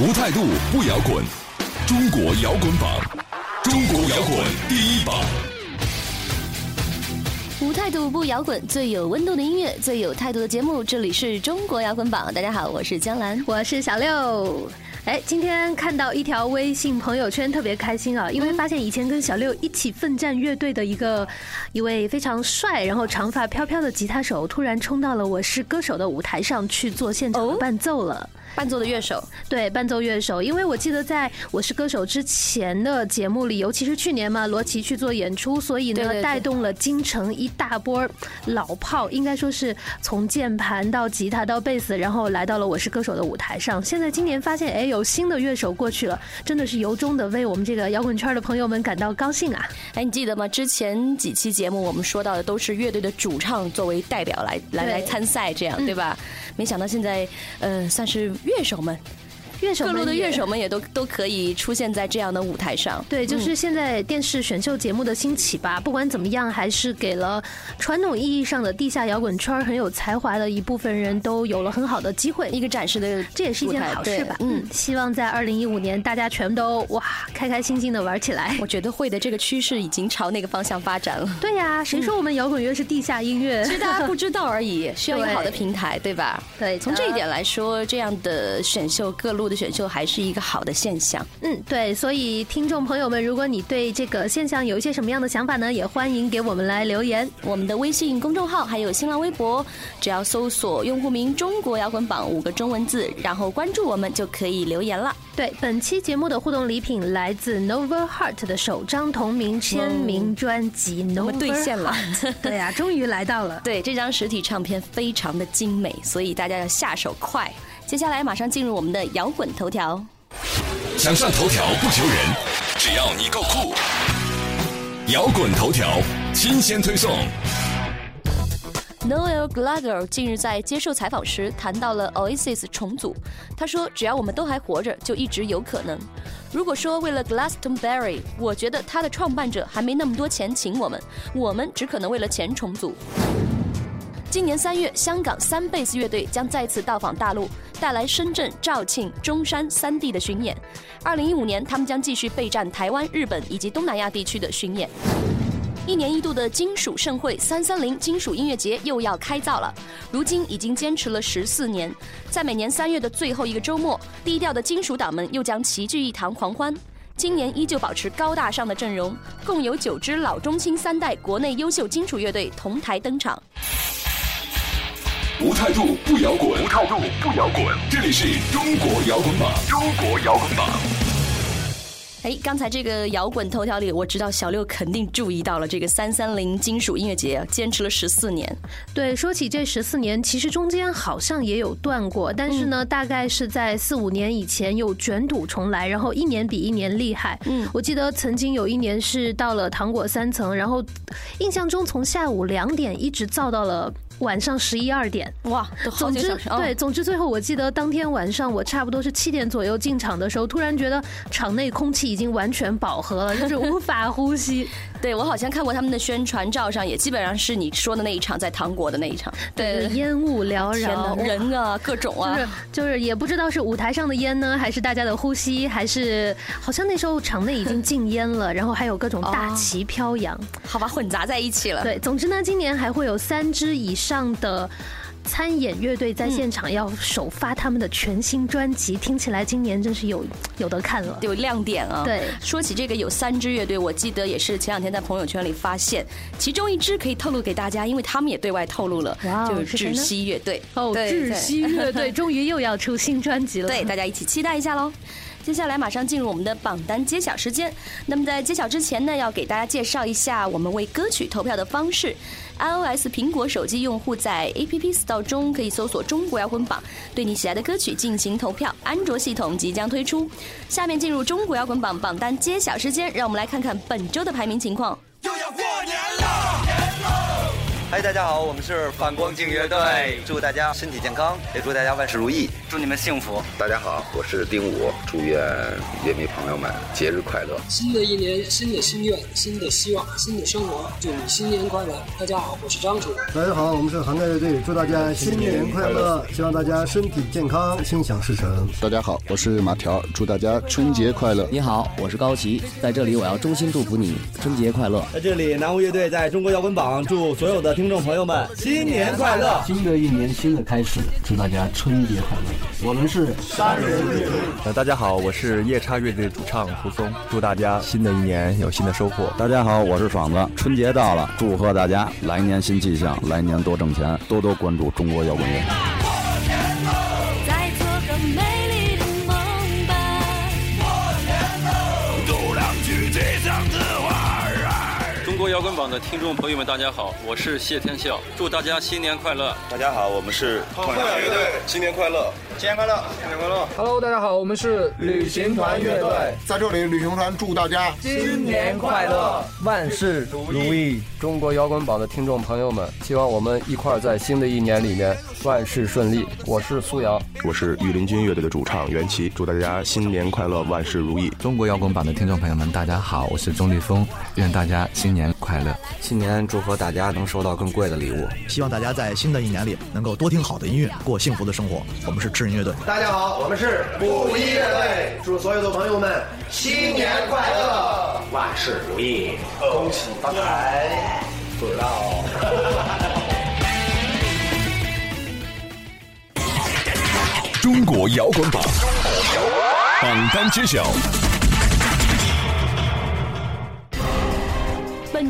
无态度不摇滚，中国摇滚榜，中国摇滚第一榜。无态度不摇滚，最有温度的音乐，最有态度的节目，这里是中国摇滚榜。大家好，我是江兰，我是小六。哎，今天看到一条微信朋友圈，特别开心啊！因为发现以前跟小六一起奋战乐队的一个一位非常帅，然后长发飘飘的吉他手，突然冲到了《我是歌手》的舞台上去做现场伴奏了。伴奏的乐手，对，伴奏乐手。因为我记得在我是歌手之前的节目里，尤其是去年嘛，罗琦去做演出，所以呢，带动了京城一大波老炮，应该说是从键盘到吉他到贝斯，然后来到了我是歌手的舞台上。现在今年发现，哎，有新的乐手过去了，真的是由衷的为我们这个摇滚圈的朋友们感到高兴啊！哎，你记得吗？之前几期节目我们说到的都是乐队的主唱作为代表来来来参赛，这样对吧？没想到现在，呃，算是。乐手们。乐手各路的乐手们也都 都可以出现在这样的舞台上。对，就是现在电视选秀节目的兴起吧。不管怎么样，还是给了传统意义上的地下摇滚圈很有才华的一部分人都有了很好的机会，一个展示的，这也是一件好事吧。嗯，希望在二零一五年大家全都哇开开心心的玩起来。我觉得会的，这个趋势已经朝那个方向发展了。对呀，谁说我们摇滚乐是地下音乐？其实大家不知道而已，需要一个好的平台，对吧？对，从这一点来说，这样的选秀各路。选秀还是一个好的现象，嗯，对，所以听众朋友们，如果你对这个现象有一些什么样的想法呢，也欢迎给我们来留言。我们的微信公众号还有新浪微博，只要搜索用户名“中国摇滚榜”五个中文字，然后关注我们就可以留言了。对，本期节目的互动礼品来自 Nova Heart 的首张同名签名专辑，Nova 兑现了，对呀，终于来到了。对，这张实体唱片非常的精美，所以大家要下手快。接下来马上进入我们的摇滚头条。想上头条不求人，只要你够酷。摇滚头条新鲜推送。Noel Gallagher 近日在接受采访时谈到了 Oasis 重组。他说：“只要我们都还活着，就一直有可能。如果说为了 Glastonbury，我觉得他的创办者还没那么多钱请我们，我们只可能为了钱重组。”今年三月，香港三贝斯乐队将再次到访大陆，带来深圳、肇庆、中山三地的巡演。二零一五年，他们将继续备战台湾、日本以及东南亚地区的巡演。一年一度的金属盛会三三零金属音乐节又要开造了，如今已经坚持了十四年，在每年三月的最后一个周末，低调的金属党们又将齐聚一堂狂欢。今年依旧保持高大上的阵容，共有九支老中青三代国内优秀金属乐队同台登场。无态度不摇滚，无态度不摇滚。这里是中国摇滚榜，中国摇滚榜。哎，刚才这个摇滚头条里，我知道小六肯定注意到了这个三三零金属音乐节，坚持了十四年。对，说起这十四年，其实中间好像也有断过，但是呢，大概是在四五年以前又卷土重来，然后一年比一年厉害。嗯，我记得曾经有一年是到了糖果三层，然后印象中从下午两点一直造到了。晚上十一二点，哇，总之对，总之最后我记得当天晚上我差不多是七点左右进场的时候，突然觉得场内空气已经完全饱和了，就是无法呼吸。对我好像看过他们的宣传照上，也基本上是你说的那一场，在糖果的那一场。对，烟雾缭绕，人啊，各种啊，就是就是也不知道是舞台上的烟呢，还是大家的呼吸，还是好像那时候场内已经禁烟了，然后还有各种大旗飘扬，好吧，混杂在一起了。对，总之呢，今年还会有三支以上的。参演乐队在现场要首发他们的全新专辑，听起来今年真是有有的看了，有亮点啊！对，说起这个有三支乐队，我记得也是前两天在朋友圈里发现，其中一支可以透露给大家，因为他们也对外透露了，就是窒息乐队。哦，窒息乐队终于又要出新专辑了，对，大家一起期待一下喽。接下来马上进入我们的榜单揭晓时间。那么在揭晓之前呢，要给大家介绍一下我们为歌曲投票的方式。iOS 苹果手机用户在 App Store 中可以搜索“中国摇滚榜”，对你喜爱的歌曲进行投票。安卓系统即将推出。下面进入中国摇滚榜榜单揭晓时间，让我们来看看本周的排名情况。又要过年了！嗨，大家好，我们是反光镜乐队，祝大家身体健康，也祝大家万事如意，祝你们幸福。大家好，我是丁武，祝愿乐迷朋友们节日快乐。新的一年，新的心愿，新的希望，新的生活，祝你新年快乐。大家好，我是张楚。大家好，我们是涵盖乐队，祝大家新年快乐，希望大家身体健康，心想事成。大家好，我是马条，祝大家春节快乐。你好，我是高奇，在这里我要衷心祝福你春节快乐。在这里，南无乐队在中国摇滚榜祝所有的听众朋友们新年快乐！新的一年，新的开始，祝大家春节快乐！我们是三人乐队。呃，大家好，我是夜叉乐队主唱胡松，祝大家新的一年有新的收获。大家好，我是爽子，春节到了，祝贺大家来年新气象，来年多挣钱，多多关注中国摇滚乐。滚榜的听众朋友们，大家好，我是谢天笑，祝大家新年快乐！大家好，我们是痛仰乐队，新年快乐，新年快乐，新年快乐！Hello，大家好，我们是旅行团乐队，在这里，旅行团祝大家新年快乐，万事如意！中国摇滚榜的听众朋友们，希望我们一块在新的一年里面万事顺利。我是苏阳，我是御林军乐队的主唱袁奇，祝大家新年快乐，万事如意！中国摇滚榜的听众朋友们，大家好，我是钟立峰，愿大家新年。快乐，新年祝福大家能收到更贵的礼物。希望大家在新的一年里能够多听好的音乐，过幸福的生活。我们是智人乐队。大家好，我们是布衣乐队。祝所有的朋友们新年快乐，万事如意，恭喜发财。不知道。中国摇滚榜，榜单揭晓。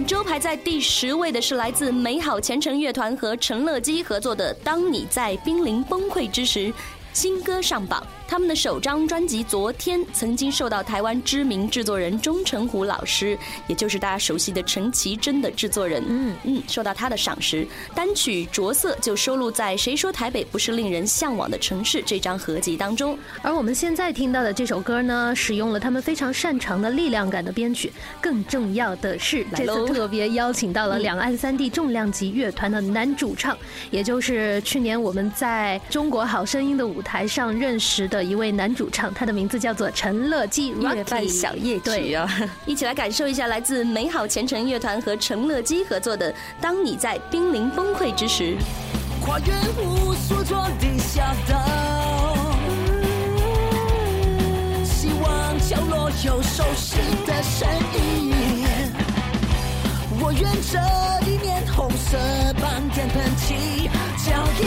周排在第十位的是来自美好前程乐团和陈乐基合作的《当你在濒临崩溃之时》，新歌上榜。他们的首张专辑《昨天》曾经受到台湾知名制作人钟成虎老师，也就是大家熟悉的陈绮贞的制作人，嗯嗯，受到他的赏识。单曲《着色》就收录在《谁说台北不是令人向往的城市》这张合集当中。而我们现在听到的这首歌呢，使用了他们非常擅长的力量感的编曲。更重要的是，这次特别邀请到了两岸三地重量级乐团的男主唱，也就是去年我们在中国好声音的舞台上认识的。一位男主唱，他的名字叫做陈乐基，夜半小夜曲啊，一起来感受一下来自美好前程乐团和陈乐基合作的《当你在濒临崩溃之时》。跨越无数座地下道，希望角落有熟悉的身影。我愿这一面红色斑点喷漆脚印，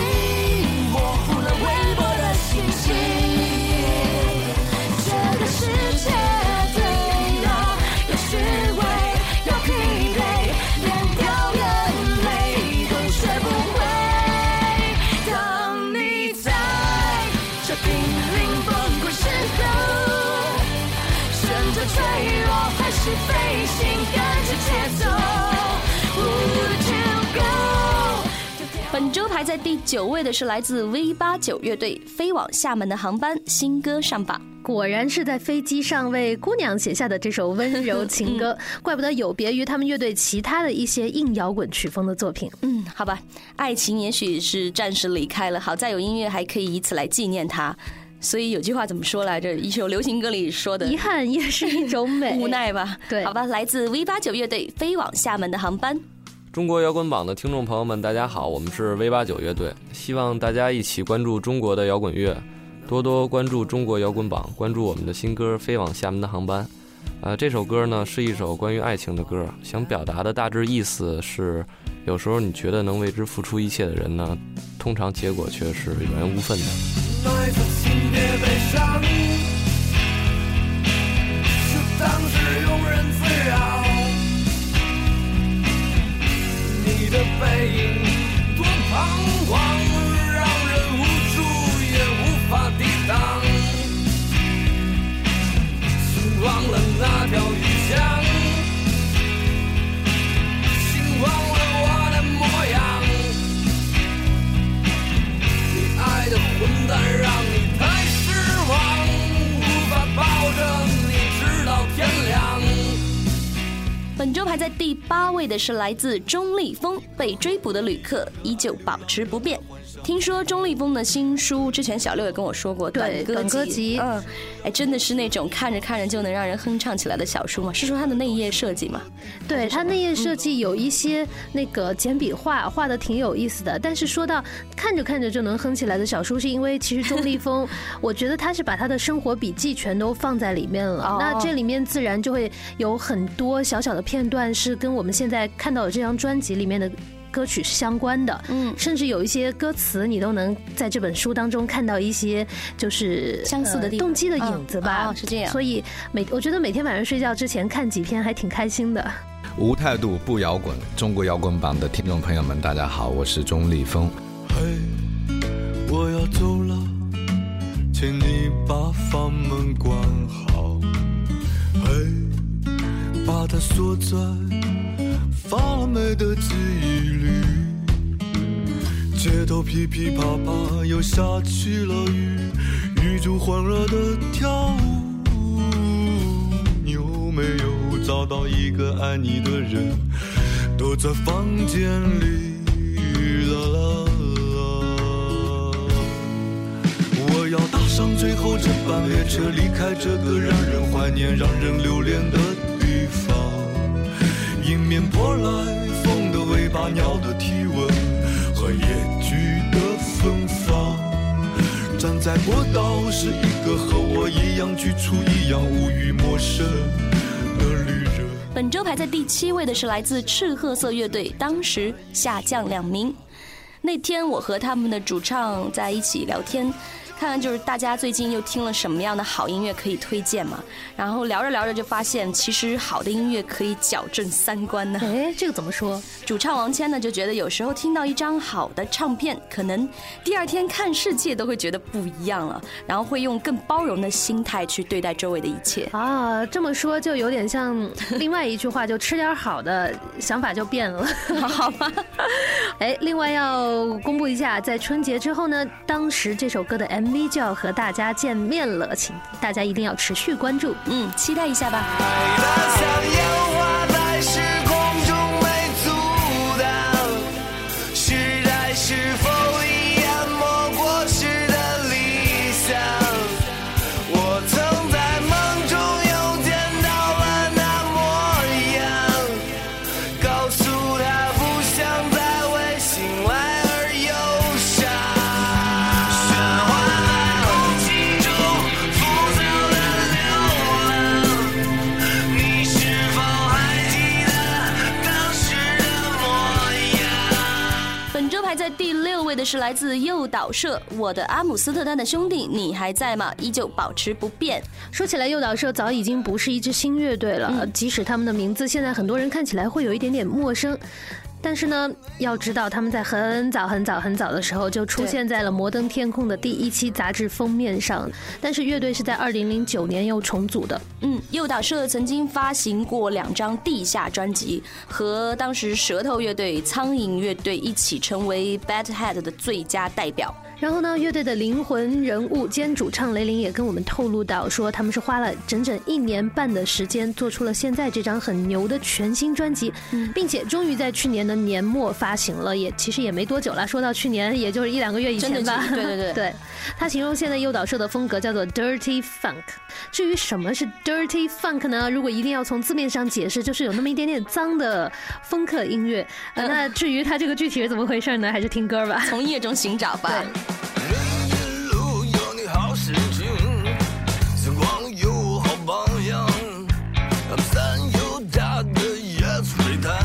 本周排在第九位的是来自 V 八九乐队《飞往厦门的航班》新歌上榜。果然是在飞机上为姑娘写下的这首温柔情歌，怪不得有别于他们乐队其他的一些硬摇滚曲风的作品。嗯，好吧，爱情也许是暂时离开了，好在有音乐还可以以此来纪念它。所以有句话怎么说来着？一首流行歌里说的：“遗憾也是一种美，无奈吧。”对，好吧，来自 V 八九乐队《飞往厦门的航班》。中国摇滚榜的听众朋友们，大家好，我们是 V 八九乐队，希望大家一起关注中国的摇滚乐。多多关注中国摇滚榜，关注我们的新歌《飞往厦门的航班》。啊，这首歌呢是一首关于爱情的歌，想表达的大致意思是：有时候你觉得能为之付出一切的人呢，通常结果却是有缘无分的。别悲伤，就当是庸人自扰。你的背影多彷徨，让人无助也无法抵挡。请忘了那条鱼香。本周排在第八位的是来自钟立风，《被追捕的旅客》依旧保持不变。听说钟立风的新书，之前小六也跟我说过，对，短歌集，嗯，哎，真的是那种看着看着就能让人哼唱起来的小书吗？是说它的内页设计吗？对，它内页设计有一些那个简笔画，画的挺有意思的。但是说到看着看着就能哼起来的小书，是因为其实钟立风，我觉得他是把他的生活笔记全都放在里面了。那这里面自然就会有很多小小的片段是跟我们现在看到的这张专辑里面的。歌曲是相关的，嗯，甚至有一些歌词你都能在这本书当中看到一些就是相似的动机的影子吧，是这样。所以每我觉得每天晚上睡觉之前看几篇还挺开心的。无态度不摇滚，中国摇滚榜的听众朋友们，大家好，我是钟立风。嘿，我要走了，请你把房门关好。把它锁在。发霉的记忆里，街头噼噼啪啪又下起了雨，雨珠欢乐的跳舞。你有没有找到一个爱你的人？躲在房间里，啦啦啦。我要搭上最后这班列车，离开这个让人怀念、让人留恋的。面扑来风的尾巴，鸟的体温和野菊的芬芳。站在过道是一个和我一样局促、一样无语、陌生的旅人。本周排在第七位的是来自赤褐色乐队，当时下降两名。那天我和他们的主唱在一起聊天。看看就是大家最近又听了什么样的好音乐可以推荐嘛？然后聊着聊着就发现，其实好的音乐可以矫正三观呢。哎，这个怎么说？主唱王谦呢就觉得有时候听到一张好的唱片，可能第二天看世界都会觉得不一样了，然后会用更包容的心态去对待周围的一切。啊，这么说就有点像另外一句话，就吃点好的，想法就变了，好吧？哎，另外要公布一下，在春节之后呢，当时这首歌的 M。V 就要和大家见面了，请大家一定要持续关注，嗯，期待一下吧。是来自诱导社，我的阿姆斯特丹的兄弟，你还在吗？依旧保持不变。说起来，诱导社早已经不是一支新乐队了，即使他们的名字现在很多人看起来会有一点点陌生。但是呢，要知道他们在很早很早很早的时候就出现在了《摩登天空》的第一期杂志封面上。但是乐队是在二零零九年又重组的。嗯，诱导社曾经发行过两张地下专辑，和当时舌头乐队、苍蝇乐队一起成为 Bad Head 的最佳代表。然后呢，乐队的灵魂人物兼主唱雷凌也跟我们透露到，说他们是花了整整一年半的时间，做出了现在这张很牛的全新专辑，并且终于在去年的年末发行了，也其实也没多久了。说到去年，也就是一两个月以前吧。对对对，对 他形容现在诱导社的风格叫做 Dirty Funk。至于什么是 Dirty Funk 呢？如果一定要从字面上解释，就是有那么一点点脏的风克音乐。那至于它这个具体是怎么回事呢？还是听歌吧，从夜中寻找吧。人一路有你好心情，时光有我好榜样，咱们三有他的野炊里谈，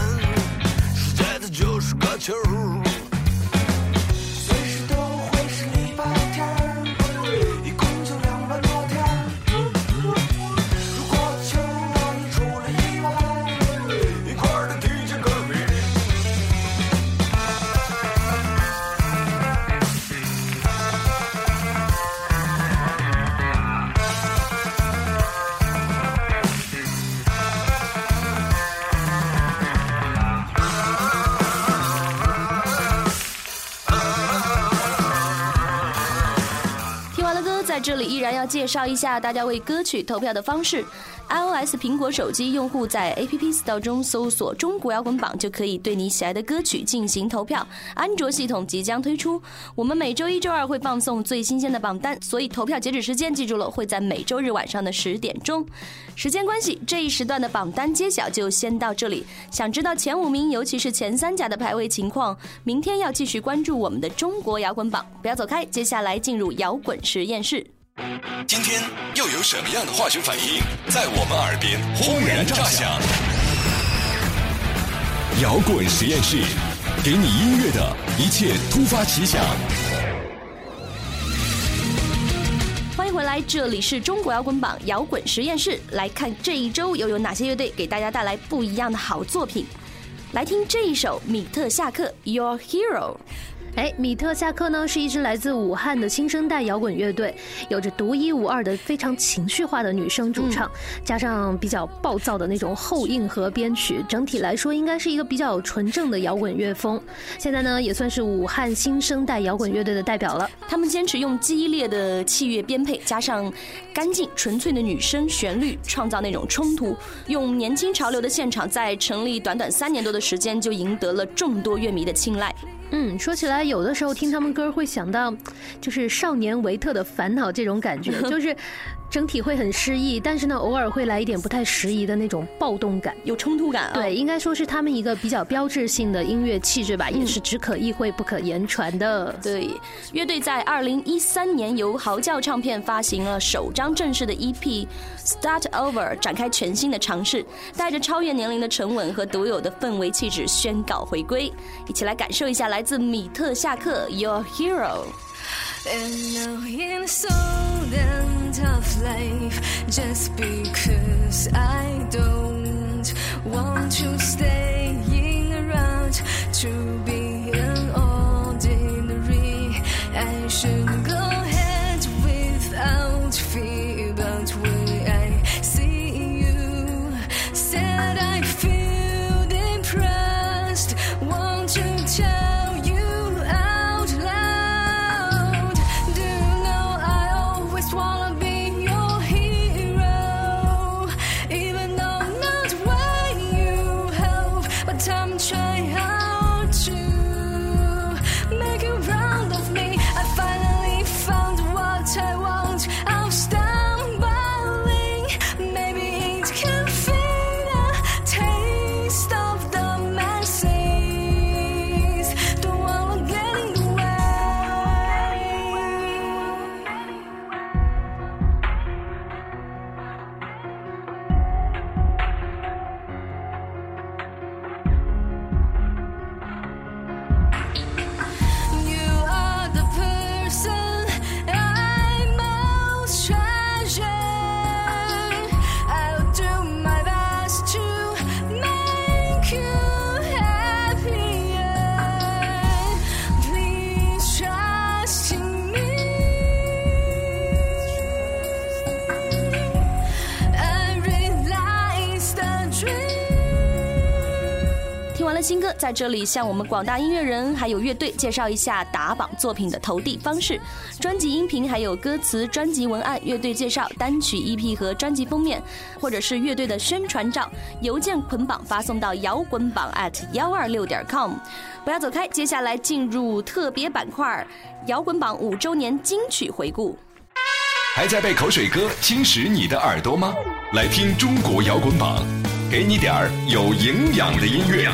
世界它就是个球。这里依然要介绍一下大家为歌曲投票的方式。iOS 苹果手机用户在 App Store 中搜索“中国摇滚榜”就可以对你喜爱的歌曲进行投票。安卓系统即将推出，我们每周一、周二会放送最新鲜的榜单，所以投票截止时间记住了，会在每周日晚上的十点钟。时间关系，这一时段的榜单揭晓就先到这里。想知道前五名，尤其是前三甲的排位情况，明天要继续关注我们的中国摇滚榜，不要走开。接下来进入摇滚实验室。今天又有什么样的化学反应在我们耳边轰然炸响？摇滚实验室，给你音乐的一切突发奇想。欢迎回来，这里是中国摇滚榜摇滚实验室，来看这一周又有哪些乐队给大家带来不一样的好作品。来听这一首米特夏克《Your Hero》。哎，米特下克呢是一支来自武汉的新生代摇滚乐队，有着独一无二的非常情绪化的女声主唱，加上比较暴躁的那种后硬核编曲，整体来说应该是一个比较纯正的摇滚乐风。现在呢也算是武汉新生代摇滚乐队的代表了。他们坚持用激烈的器乐编配，加上干净纯粹的女声旋律，创造那种冲突，用年轻潮流的现场，在成立短短三年多的时间就赢得了众多乐迷的青睐。嗯，说起来，有的时候听他们歌会想到，就是少年维特的烦恼这种感觉，就是。整体会很诗意，但是呢，偶尔会来一点不太适宜的那种暴动感，有冲突感啊。对，应该说是他们一个比较标志性的音乐气质吧，也是只可意会不可言传的。对，乐队在二零一三年由嚎叫唱片发行了首张正式的 EP《Start Over》，展开全新的尝试，带着超越年龄的沉稳和独有的氛围气质宣告回归。一起来感受一下来自米特夏克《Your Hero》。And now in soul and tough life, just because I don't want to staying around to be 在这里向我们广大音乐人还有乐队介绍一下打榜作品的投递方式：专辑音频、还有歌词、专辑文案、乐队介绍、单曲 EP 和专辑封面，或者是乐队的宣传照，邮件捆绑发送到摇滚榜 at 幺二六点 com。不要走开，接下来进入特别板块——摇滚榜五周年金曲回顾。还在被口水歌侵蚀你的耳朵吗？来听中国摇滚榜。给你点儿有营养的音乐。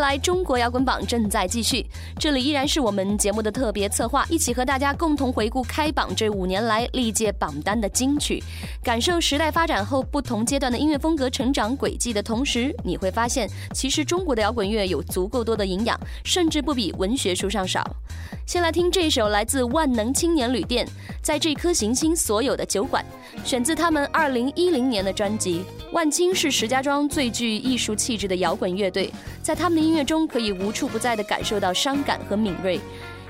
来，中国摇滚榜正在继续。这里依然是我们节目的特别策划，一起和大家共同回顾开榜这五年来历届榜单的金曲，感受时代发展后不同阶段的音乐风格成长轨迹的同时，你会发现，其实中国的摇滚乐有足够多的营养，甚至不比文学书上少。先来听这首来自万能青年旅店，在这颗行星所有的酒馆，选自他们二零一零年的专辑。万青是石家庄最具艺术气质的摇滚乐队，在他们的音乐中可以无处不在地感受到伤感和敏锐。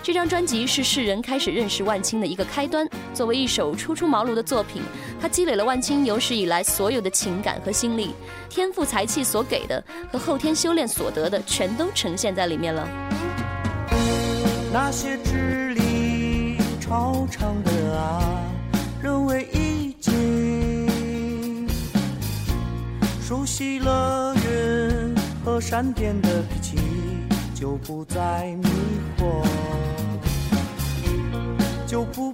这张专辑是世人开始认识万青的一个开端。作为一首初出茅庐的作品，它积累了万青有史以来所有的情感和心力，天赋才气所给的和后天修炼所得的，全都呈现在里面了。那些智力超常的啊，认为已经熟悉了云和闪电的脾气，就不再迷惑，就不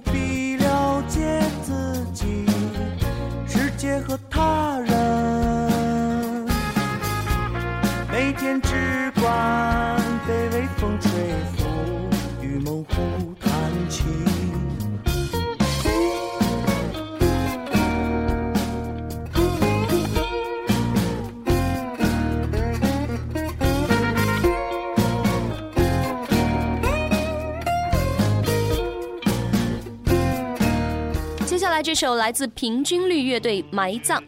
首来自平均律乐队《埋葬》，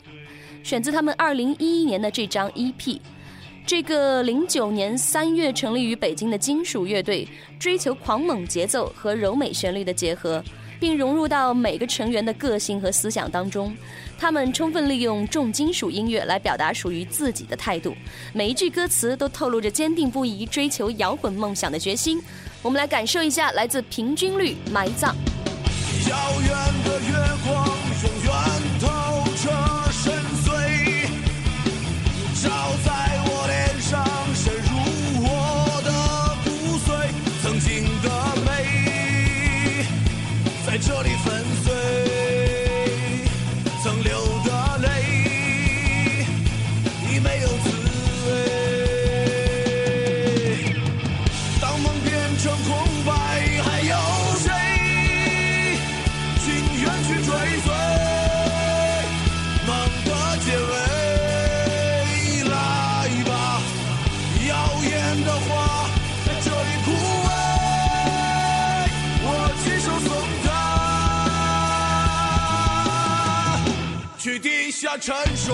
选自他们二零一一年的这张 EP。这个零九年三月成立于北京的金属乐队，追求狂猛节奏和柔美旋律的结合，并融入到每个成员的个性和思想当中。他们充分利用重金属音乐来表达属于自己的态度，每一句歌词都透露着坚定不移追求摇滚梦想的决心。我们来感受一下来自平均律《埋葬》。遥远的月光去追随梦的结尾？来吧，耀眼的花在这里枯萎，我亲手送它。去地下沉睡。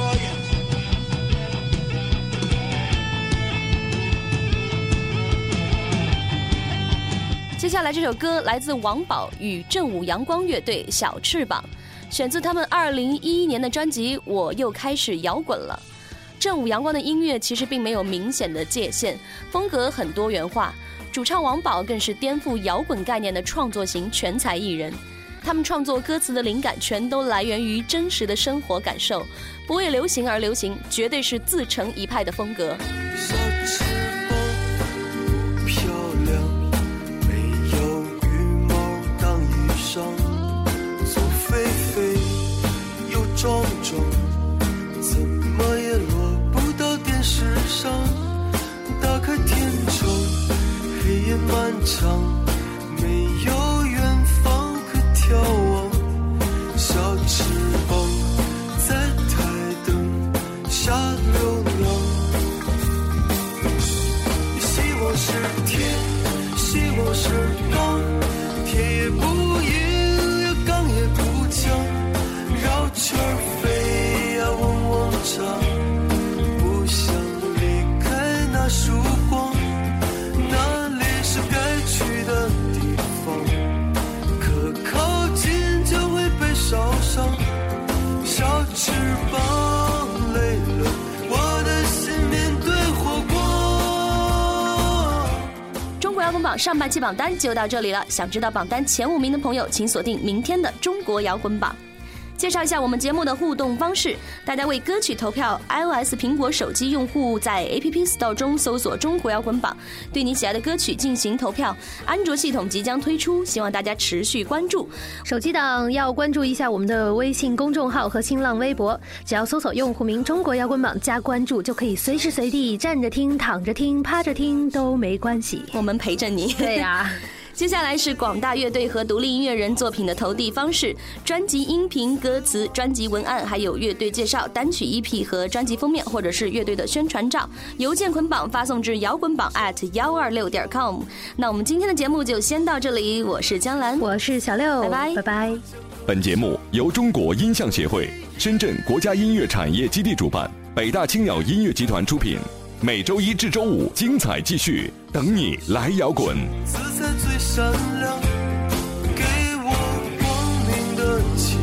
接下来这首歌来自王宝与正午阳光乐队《小翅膀》，选自他们二零一一年的专辑《我又开始摇滚了》。正午阳光的音乐其实并没有明显的界限，风格很多元化。主唱王宝更是颠覆摇滚概念的创作型全才艺人。他们创作歌词的灵感全都来源于真实的生活感受，不为流行而流行，绝对是自成一派的风格。怎么也落不到电视上。打开天窗，黑夜漫长。上半期榜单就到这里了。想知道榜单前五名的朋友，请锁定明天的中国摇滚榜。介绍一下我们节目的互动方式：大家为歌曲投票，iOS 苹果手机用户在 App Store 中搜索“中国摇滚榜”，对你喜爱的歌曲进行投票。安卓系统即将推出，希望大家持续关注。手机党要关注一下我们的微信公众号和新浪微博，只要搜索用户名“中国摇滚榜”加关注，就可以随时随地站着听、躺着听、趴着听都没关系，我们陪着你。对呀。接下来是广大乐队和独立音乐人作品的投递方式：专辑音频、歌词、专辑文案，还有乐队介绍、单曲 EP 和专辑封面，或者是乐队的宣传照，邮件捆绑发送至摇滚榜 at 幺二六点 com。那我们今天的节目就先到这里，我是江兰，我是小六，拜拜拜拜。本节目由中国音像协会、深圳国家音乐产业基地主办，北大青鸟音乐集团出品。每周一至周五，精彩继续，等你来摇滚。自在最闪亮，给我光明的起